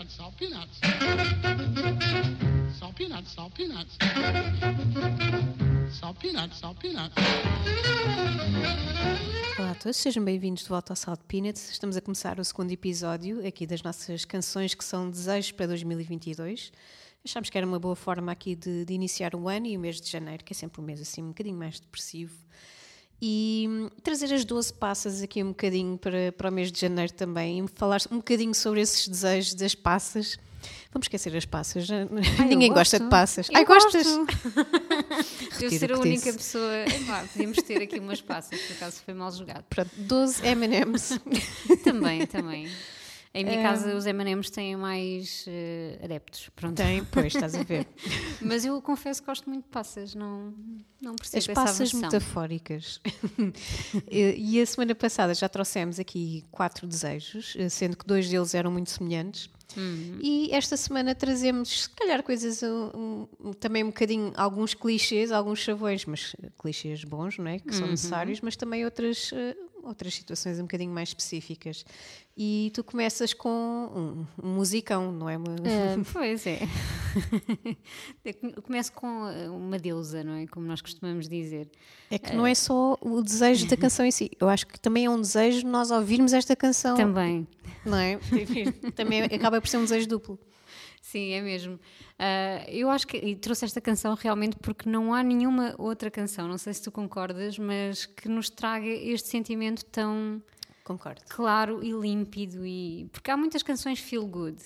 peanuts, salt peanuts. Salt peanuts, salt peanuts. Salt peanuts, salt peanuts. Olá a todos, sejam bem-vindos de volta ao Salt Peanuts. Estamos a começar o segundo episódio aqui das nossas canções que são desejos para 2022. Achámos que era uma boa forma aqui de, de iniciar o ano e o mês de janeiro, que é sempre um mês assim um bocadinho mais depressivo. E hum, trazer as 12 passas aqui um bocadinho para, para o mês de janeiro também e falar um bocadinho sobre esses desejos das passas. Vamos esquecer as passas, já- ninguém gosta de passas. Eu Ai, gostas? Retiro ser a única pessoa. Epá, podíamos ter aqui umas passas, por acaso foi mal jogado. Pronto, 12 M&M's. Também, também. Em minha É. casa os M&M's têm mais eh, adeptos, pronto. Tem, pois, estás a ver. Mas eu confesso que gosto muito de passas, não, não percebo As passas metafóricas. e a semana passada já trouxemos aqui quatro desejos, eh, sendo que dois deles eram muito semelhantes. Uhum. E esta semana trazemos, se calhar, coisas um, um, também um bocadinho, alguns clichês, alguns chavões, mas clichês bons, não é? Que Uhum. são necessários, mas também outras, eh, outras situações um bocadinho mais específicas. E tu começas com um, um musicão, não é? Ah, pois é. Começo com eh, uma deusa, não é? Como nós costumamos dizer. É que não é só o desejo da canção em si. Eu acho que também é um desejo nós ouvirmos esta canção. Também. Não é? também acaba por ser um desejo duplo. Sim, é mesmo. Ah, eu acho que e trouxe esta canção realmente porque não há nenhuma outra canção, não sei se tu concordas, mas que nos traga este sentimento tão Concordo. claro e límpido e porque há muitas canções feel good,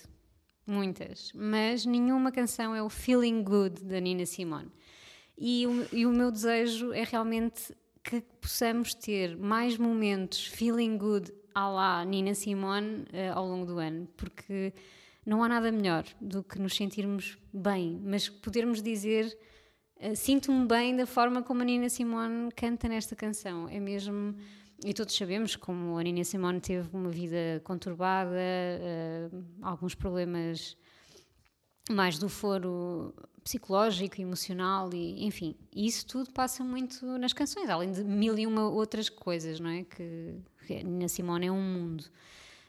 muitas, mas nenhuma canção é o feeling good da Nina Simone. E o, e o meu desejo é realmente que possamos ter mais momentos feeling good à la Nina Simone eh, ao longo do ano, porque não há nada melhor do que nos sentirmos bem, mas podermos dizer eh, sinto-me bem da forma como a Nina Simone canta nesta canção. É mesmo. E todos sabemos como a Nina Simone teve uma vida conturbada, eh, alguns problemas mais do foro psicológico, emocional e enfim, isso tudo passa muito nas canções, além de mil e uma outras coisas, não é? Que, que a Nina Simone é um mundo.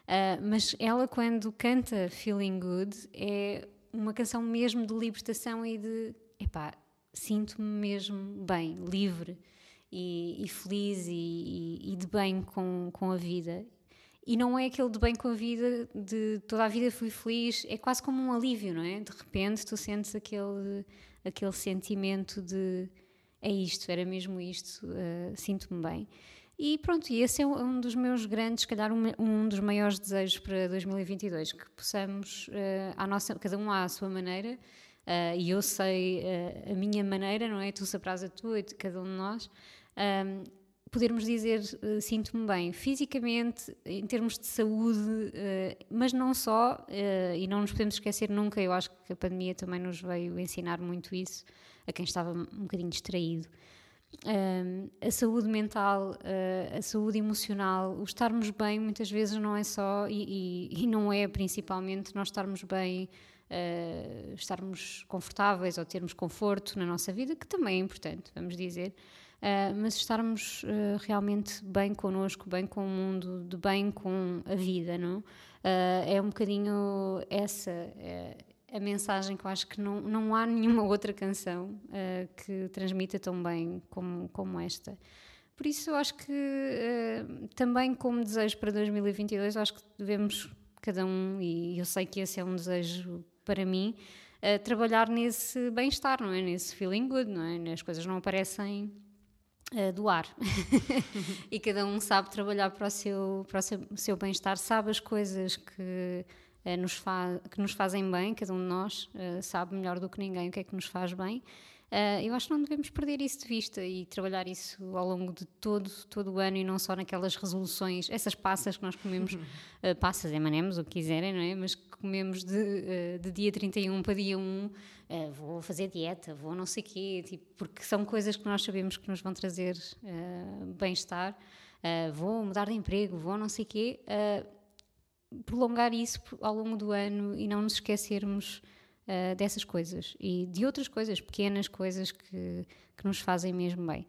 Ah, mas ela, quando canta Feeling Good, é uma canção mesmo de libertação e de epá, sinto-me mesmo bem, livre e, e feliz e, e- e de bem com, com a vida. E não é aquele de bem com a vida, de toda a vida fui feliz, é quase como um alívio, não é? De repente tu sentes aquele, aquele sentimento de é isto, era mesmo isto, ah, sinto-me bem. E pronto, e esse é um dos meus grandes, se calhar um, um dos maiores desejos para 2022, que possamos, à nossa, cada um à sua maneira, eh, e eu sei eh, a minha maneira, não é? Tu sabrás a tua e de cada um de nós, ahm, podermos dizer eh, sinto-me bem fisicamente, em termos de saúde, mas não só, e não nos podemos esquecer nunca, eu acho que a pandemia também nos veio ensinar muito isso, a quem estava um bocadinho distraído. Um, a saúde mental, uh, a saúde emocional, o estarmos bem muitas vezes não é só e, e- e não é principalmente nós estarmos bem, uh, estarmos confortáveis ou termos conforto na nossa vida, que também é importante, vamos dizer, uh, mas estarmos realmente bem connosco, bem com o mundo, de bem com a vida, não? É um bocadinho essa. Uh, a mensagem que eu acho que não, não há nenhuma outra canção eh, que transmita tão bem como, como esta. Por isso, eu acho que eh, também, como desejo para 2022, eu acho que devemos, cada um, e eu sei que esse é um desejo para mim, eh, trabalhar nesse bem-estar, não é? Nesse feeling good, não é? As coisas não aparecem do ar. e cada um sabe trabalhar para o seu, para o seu, seu bem-estar, sabe as coisas que, nos fa que nos fazem bem, cada um de nós eh, sabe melhor do que ninguém o que é que nos faz bem. Eh, eu acho que não devemos perder isso de vista e trabalhar isso ao longo de todo, todo o ano e não só naquelas resoluções, essas passas que nós comemos, eh, passas, emanemos, o que quiserem, não é? Mas que comemos de, eh, de dia 31 para dia 1, eh, vou fazer dieta, vou não sei quê, tipo, porque são coisas que nós sabemos que nos vão trazer eh, bem-estar, eh, vou mudar de emprego, vou não sei quê, eh, prolongar isso ao longo do ano e não nos esquecermos uh, dessas coisas e de outras coisas, pequenas coisas que, que nos fazem mesmo bem.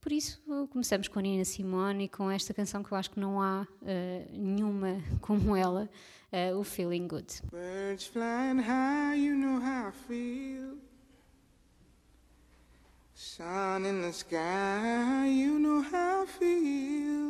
Por isso, começamos com a Nina Simone e com esta canção que eu acho que não há uh, nenhuma como ela, uh, o Feeling Good. Birds flying high, you know how I feel. Sun in the sky, you know how I feel.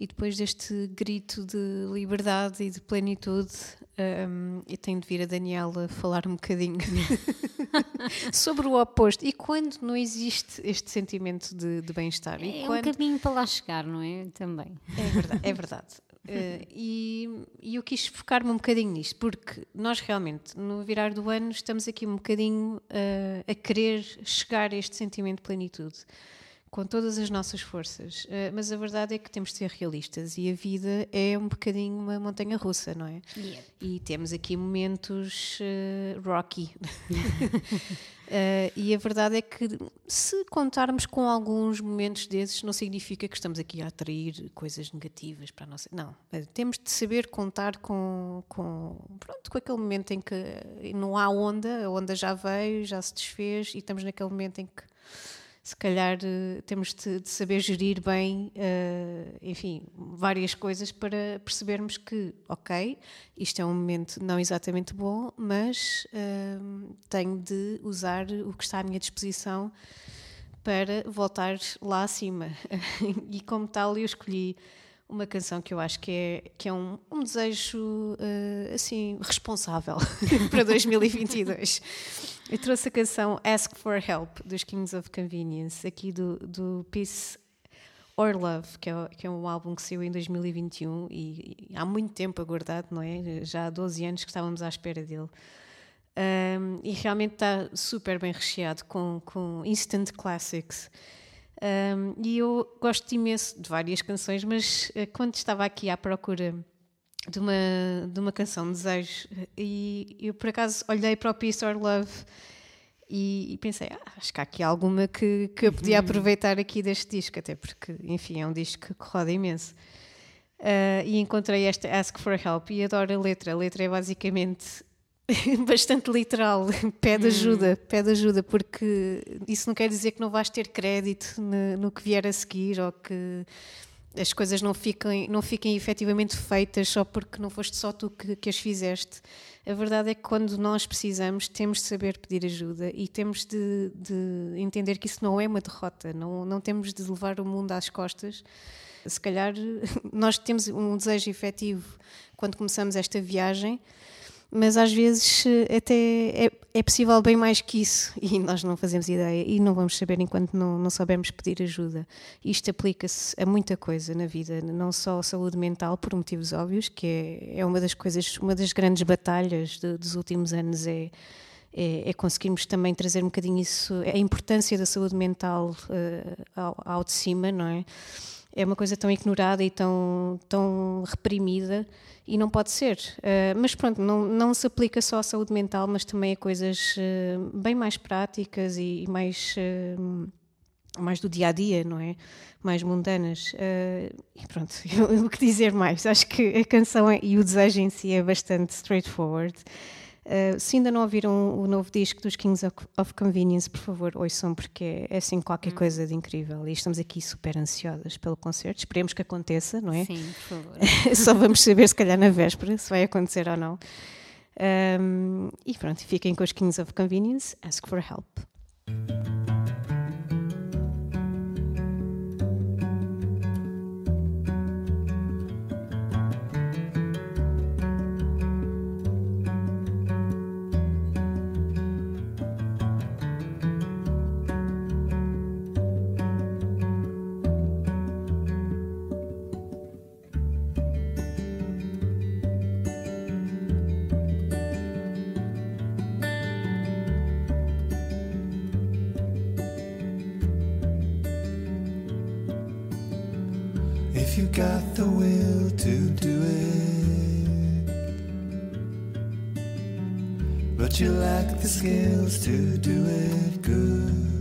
E depois deste grito de liberdade e de plenitude, hum, eu tenho de vir a Daniela falar um bocadinho sobre o oposto. E quando não existe este sentimento de, de bem-estar? É quando... um caminho para lá chegar, não é? Também. É verdade. É verdade. Eh, e, e eu quis focar-me um bocadinho nisto, porque nós realmente, no virar do ano, estamos aqui um bocadinho eh, a querer chegar a este sentimento de plenitude, com todas as nossas forças. Eh, mas a verdade é que temos de ser realistas e a vida é um bocadinho uma montanha russa, não é? Yep. E temos aqui momentos eh, rocky. Eh, e a verdade é que se contarmos com alguns momentos desses, não significa que estamos aqui a atrair coisas negativas para a nossa. Não. Temos de saber contar com, com, pronto, com aquele momento em que não há onda, a onda já veio, já se desfez e estamos naquele momento em que se calhar eh, temos de, de saber gerir bem, eh, enfim, várias coisas para percebermos que, ok, isto é um momento não exatamente bom, mas eh, tenho de usar o que está à minha disposição para voltar lá acima. e como tal, eu escolhi uma canção que eu acho que é, que é um, um desejo eh, assim responsável para 2022. Eu trouxe a canção Ask for Help dos Kings of Convenience, aqui do, do Peace or Love, que é, que é um álbum que saiu em 2021 e, e há muito tempo aguardado, não é? Já há 12 anos que estávamos à espera dele. Um, e realmente está super bem recheado com, com instant classics. Um, e eu gosto imenso de várias canções, mas uh, quando estava aqui à procura de uma, de uma canção de desejo, e eu por acaso olhei para o Peace or Love e, e pensei, ah, acho que há aqui alguma que, que eu podia aproveitar aqui deste disco, até porque, enfim, é um disco que roda imenso. Uh, e encontrei esta Ask for Help e adoro a letra. A letra é basicamente bastante literal, pede ajuda, pede ajuda, porque isso não quer dizer que não vais ter crédito no, no que vier a seguir ou que as coisas não fiquem, não fiquem efetivamente feitas só porque não foste só tu que, que, as fizeste. A verdade é que quando nós precisamos, temos de saber pedir ajuda e temos de, de entender que isso não é uma derrota, não, não temos de levar o mundo às costas. Se calhar nós temos um desejo efetivo quando começamos esta viagem mas às vezes eh, até é, é, possível bem mais que isso e nós não fazemos ideia e não vamos saber enquanto não, não soubermos pedir ajuda. Isto aplica-se a muita coisa na vida, não só a saúde mental, por motivos óbvios, que é, é uma das coisas, uma das grandes batalhas de, dos últimos anos é, é, é, conseguirmos também trazer um bocadinho isso, a importância da saúde mental uh, ao, ao de cima, não é? É uma coisa tão ignorada e tão, tão reprimida e não pode ser. Uh, mas pronto, não, não se aplica só à saúde mental, mas também a coisas uh, bem mais práticas e, e mais, uh, mais do dia a dia, não é? Mais mundanas. e pronto, o que dizer mais? Acho que a canção e o desejo em si é bastante straightforward. Uh, se ainda não ouviram o novo disco dos Kings of, Convenience, por favor, ouçam, porque é assim qualquer hum. coisa de incrível. E estamos aqui super ansiosas pelo concerto. Esperemos que aconteça, não é? Sim, por favor. Só vamos saber, se calhar, na véspera, se vai acontecer ou não. Um, e pronto, fiquem com os Kings of Convenience. Ask for help. If you got the will to do it. But you lack the skills to do it good.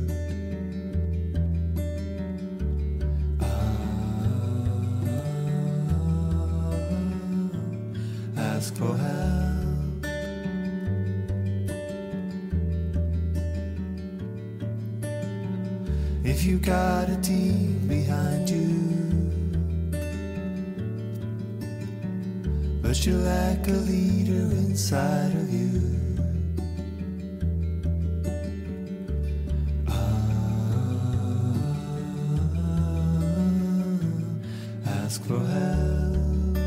Ask for help.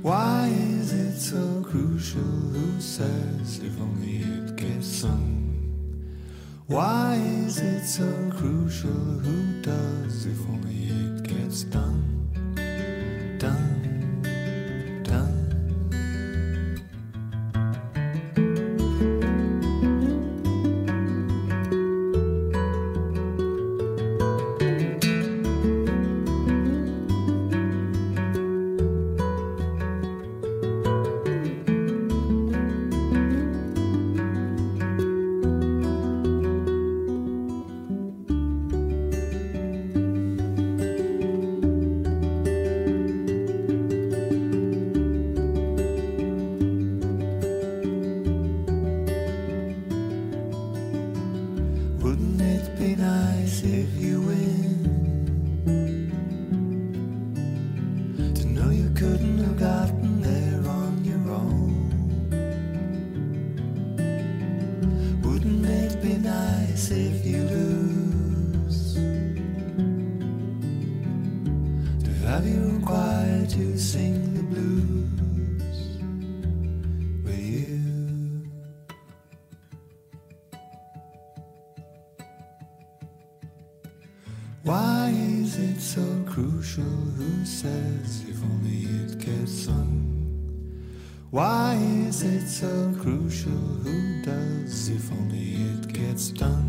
Why is it so crucial? Who says if only it gets sung? Why is it so crucial? Who does if only it gets done? Crucial? Who does if only it gets done? Done,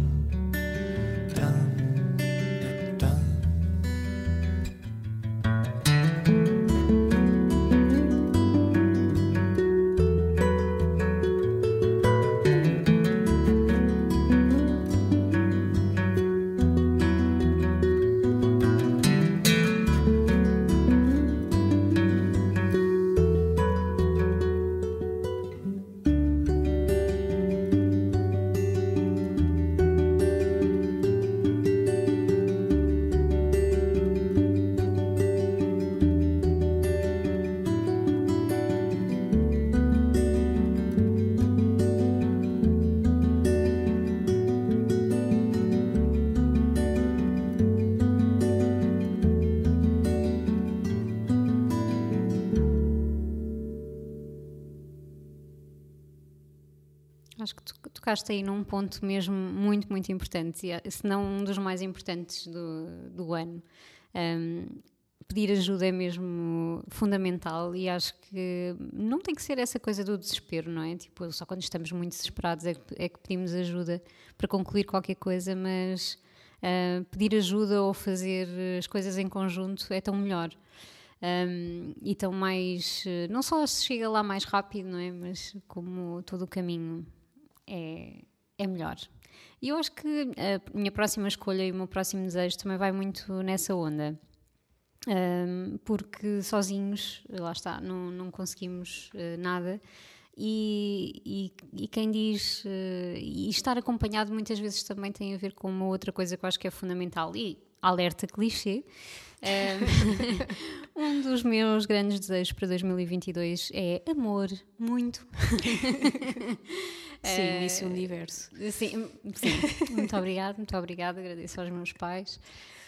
Acho que tu tocaste aí num ponto mesmo muito, muito importante, se não um dos mais importantes do, do ano. Um, pedir ajuda é mesmo fundamental e acho que não tem que ser essa coisa do desespero, não é? Tipo, só quando estamos muito desesperados é que, é que pedimos ajuda para concluir qualquer coisa, mas uh, pedir ajuda ou fazer as coisas em conjunto é tão melhor. Um, e tão mais. Não só se chega lá mais rápido, não é? Mas como todo o caminho é, é melhor. E eu acho que a minha próxima escolha e o meu próximo desejo também vai muito nessa onda. Um, porque sozinhos, lá está, não, não conseguimos uh, nada. E, e, e, quem diz. Uh, e estar acompanhado muitas vezes também tem a ver com uma outra coisa que eu acho que é fundamental. E alerta clichê. um dos meus grandes desejos para 2022 é amor, muito. Sim, Miss Universo. Sim, sim, muito obrigada, muito obrigada, agradeço aos meus pais.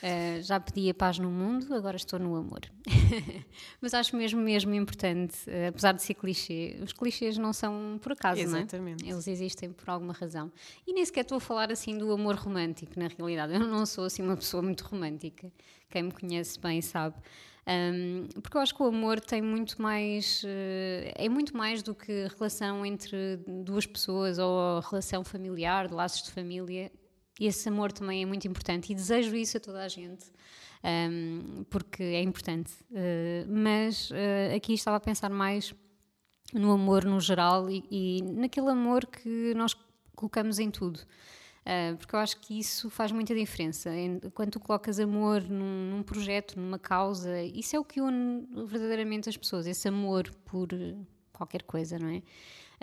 Uh, já pedi a paz no mundo, agora estou no amor. Mas acho mesmo, mesmo importante, uh, apesar de ser clichê, os clichês não são por acaso, Exatamente. não é? Eles existem por alguma razão. E nem sequer estou a falar assim do amor romântico, na realidade. Eu não sou assim uma pessoa muito romântica. Quem me conhece bem sabe. Um, porque eu acho que o amor tem muito mais. Uh, é muito mais do que relação entre duas pessoas ou relação familiar, de laços de família esse amor também é muito importante e desejo isso a toda a gente. Um, porque é importante. Uh, mas uh, aqui estava a pensar mais no amor no geral e, e naquele amor que nós colocamos em tudo. Uh, porque eu acho que isso faz muita diferença. Quando tu colocas amor num, num, projeto, numa causa, isso é o que une verdadeiramente as pessoas, esse amor por qualquer coisa, não é?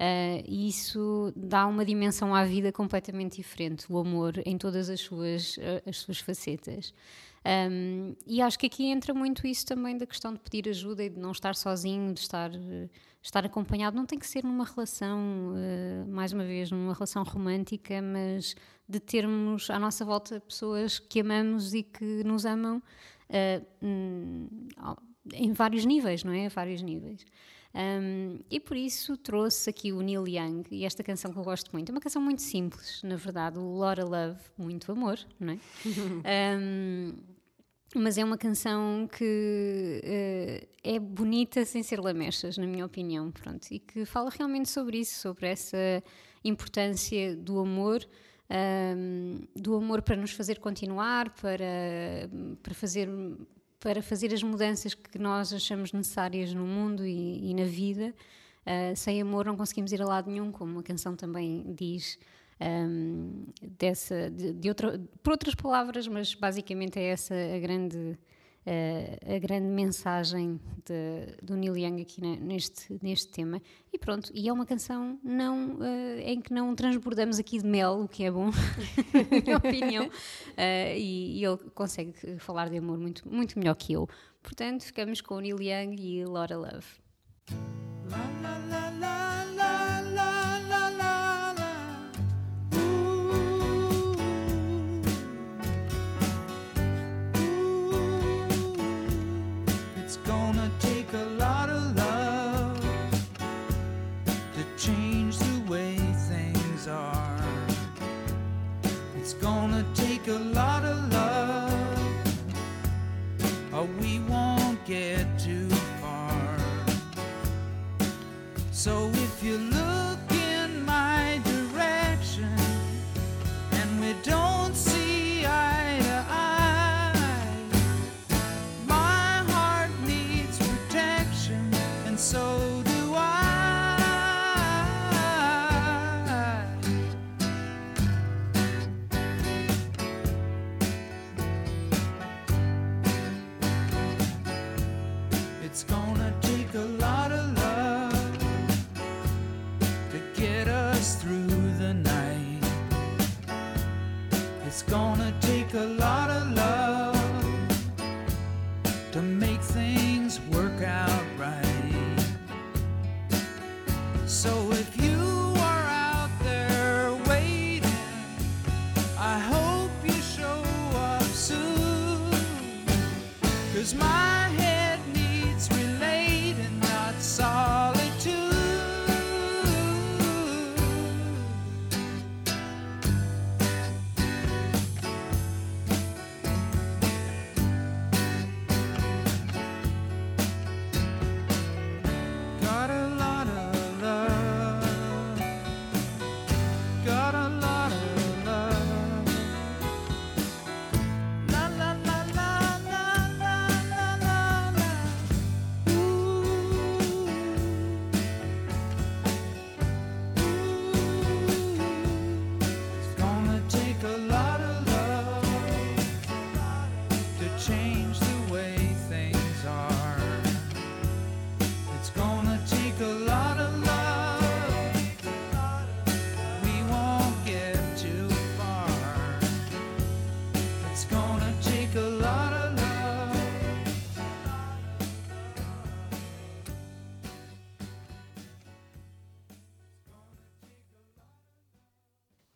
Uh, e isso dá uma dimensão à vida completamente diferente, o amor em todas as suas, uh, as suas facetas. Um, e acho que aqui entra muito isso também da questão de pedir ajuda e de não estar sozinho, de estar, estar acompanhado. Não tem que ser numa relação, uh, mais uma vez, numa relação romântica, mas de termos à nossa volta pessoas que amamos e que nos amam hum, em vários níveis, não é? A vários níveis. Um, e por isso trouxe aqui o Neil Young e esta canção que eu gosto muito. É uma canção muito simples, na verdade, o of Love, muito amor, não é? um, mas é uma canção que uh, é bonita sem ser lamechas, na minha opinião, pronto, e que fala realmente sobre isso, sobre essa importância do amor. Um, do amor para nos fazer continuar, para, para fazer para fazer as mudanças que nós achamos necessárias no mundo e, e na vida. Uh, sem amor não conseguimos ir a lado nenhum, como a canção também diz. Um, dessa, de, de outra, por outras palavras, mas basicamente é essa a grande a grande mensagem de, do Neil Young aqui na, neste, neste tema. E pronto, e é uma canção não, uh, em que não transbordamos aqui de mel, o que é bom, na minha opinião, uh, e, e, ele consegue falar de amor muito, muito melhor que eu. Portanto, ficamos com o Neil Young e Laura Love. La, la, la, so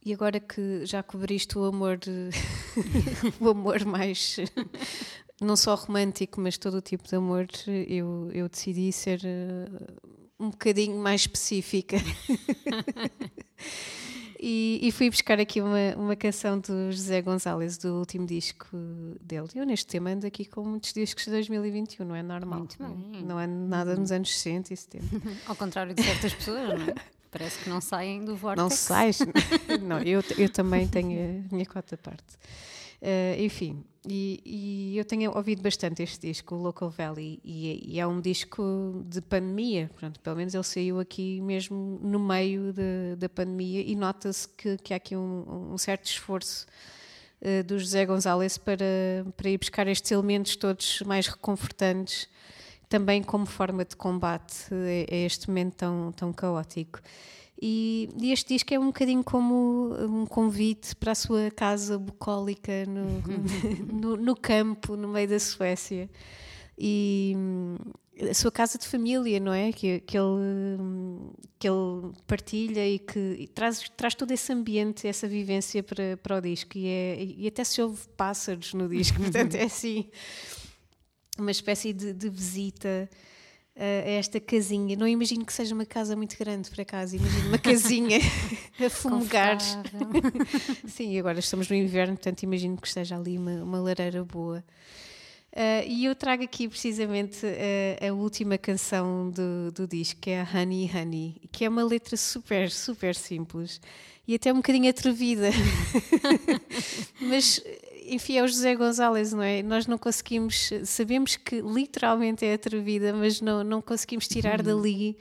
E agora que já cobriste o amor, o amor mais não só romântico, mas todo o tipo de amor, eu, eu decidi ser uh, um bocadinho mais específica. e, e, fui buscar aqui uma, uma canção do José Gonzalez, do último disco dele. Eu neste tema ando aqui com muitos discos de 2021, não é normal. Muito bem. Não é nada nos anos 60 e 70. Ao contrário de certas pessoas, não é? Parece que não saem do vortex. Não sais? não, eu, eu também tenho a minha cota parte. Uh, enfim, e, e, eu tenho ouvido bastante este disco, o Local Valley, e, e, é um disco de pandemia. Pronto, pelo menos ele saiu aqui mesmo no meio de, da pandemia e nota-se que, que, há aqui um, um certo esforço uh, do José Gonzalez para, para ir buscar estes elementos todos mais reconfortantes, também como forma de combate a, este momento tão, tão caótico. E, e, este disco é um bocadinho como um convite para a sua casa bucólica no, no, no, campo, no meio da Suécia. E hum, a sua casa de família, não é? Que, que, ele, que ele partilha e que e traz, traz todo esse ambiente, essa vivência para, para o disco. E, é, e até se ouve pássaros no disco, portanto é assim uma espécie de, de visita a esta casinha. Não imagino que seja uma casa muito grande, por acaso. Imagino uma casinha a fumegar. Sim, agora estamos no inverno, portanto imagino que esteja ali uma, uma lareira boa. Uh, e eu trago aqui precisamente uh, a última canção do, do disco, que é a Honey Honey, que é uma letra super, super simples e até um bocadinho atrevida. Mas enfim, é o José Gonzalez, não é? Nós não conseguimos, sabemos que literalmente é atrevida, mas não, não conseguimos tirar uhum. dali,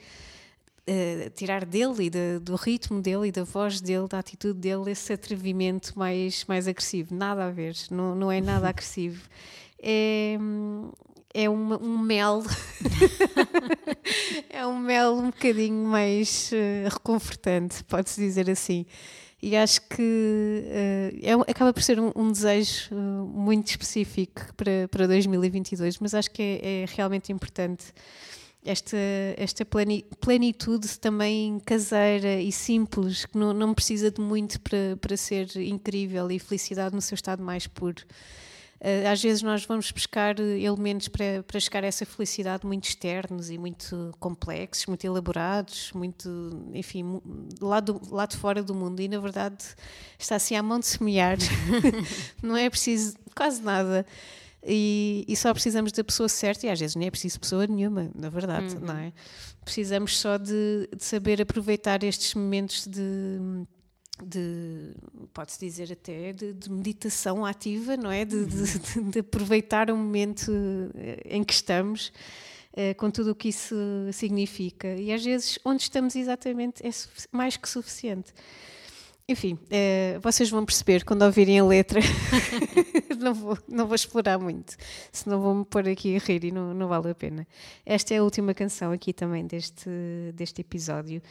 uh, tirar dele e de, do ritmo dele e da voz dele, da atitude dele, esse atrevimento mais, mais agressivo. Nada a ver, não, não é nada agressivo. É, é uma, um mel, é um mel um bocadinho mais uh, reconfortante, pode-se dizer assim e acho que uh, é, acaba por ser um, um desejo uh, muito específico para, para 2022, mas acho que é, é realmente importante esta, esta plenitude também caseira e simples, que não, não precisa de muito para, para ser incrível e felicidade no seu estado mais puro. Eh, às vezes nós vamos buscar elementos para, para chegar a essa felicidade muito externos e muito complexos, muito elaborados, muito, enfim, lá, do, lá de fora do mundo. E na verdade está assim à mão de semear, não é preciso quase nada. E, e, só precisamos da pessoa certa, e às vezes nem é preciso pessoa nenhuma, na verdade, uhum. não é? Precisamos só de, de saber aproveitar estes momentos de de pode-se dizer até de, de, meditação ativa, não é? De, de, de, aproveitar o momento eh, em que estamos, uh, com tudo o que isso significa. E às vezes, onde estamos exatamente é mais que suficiente. Enfim, uh, vocês vão perceber quando ouvirem a letra. não, vou, não vou explorar muito, senão vou-me pôr aqui a rir e não, não vale a pena. Esta é a última canção aqui também deste, deste episódio.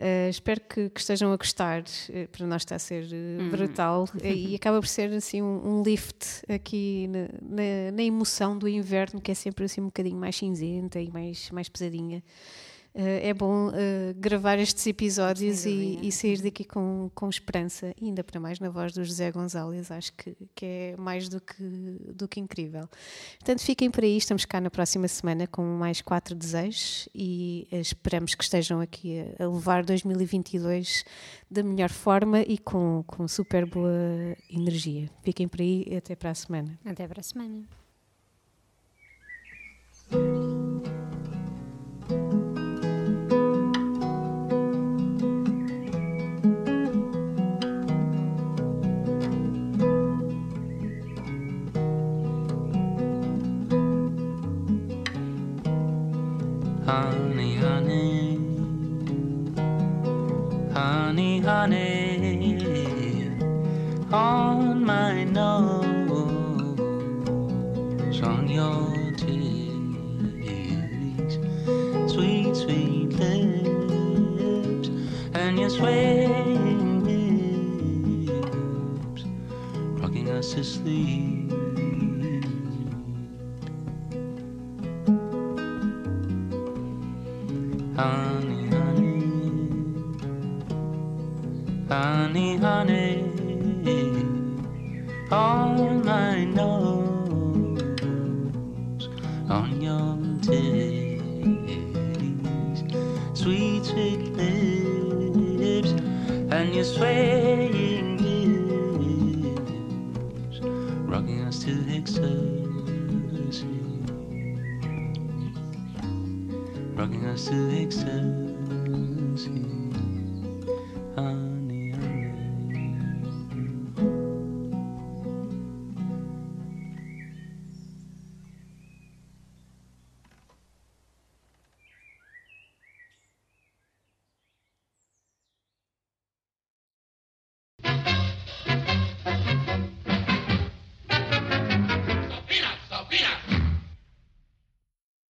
Uh, espero que, que, estejam a gostar, uh, para nós está a ser uh, brutal. E acaba por ser assim um, um lift aqui na, na, na, emoção do inverno que é sempre assim um bocadinho mais cinzenta e mais, mais pesadinha. Uh, é bom uh, gravar estes episódios e, e, sair daqui com, com esperança, e ainda para mais na voz do José Gonzalez, acho que, que é mais do que, do que incrível. Portanto, fiquem por aí, estamos cá na próxima semana com mais quatro desejos e esperamos que estejam aqui a, a levar 2022 da melhor forma e com, com super boa energia. Fiquem por aí e até para a semana. Até para a semana.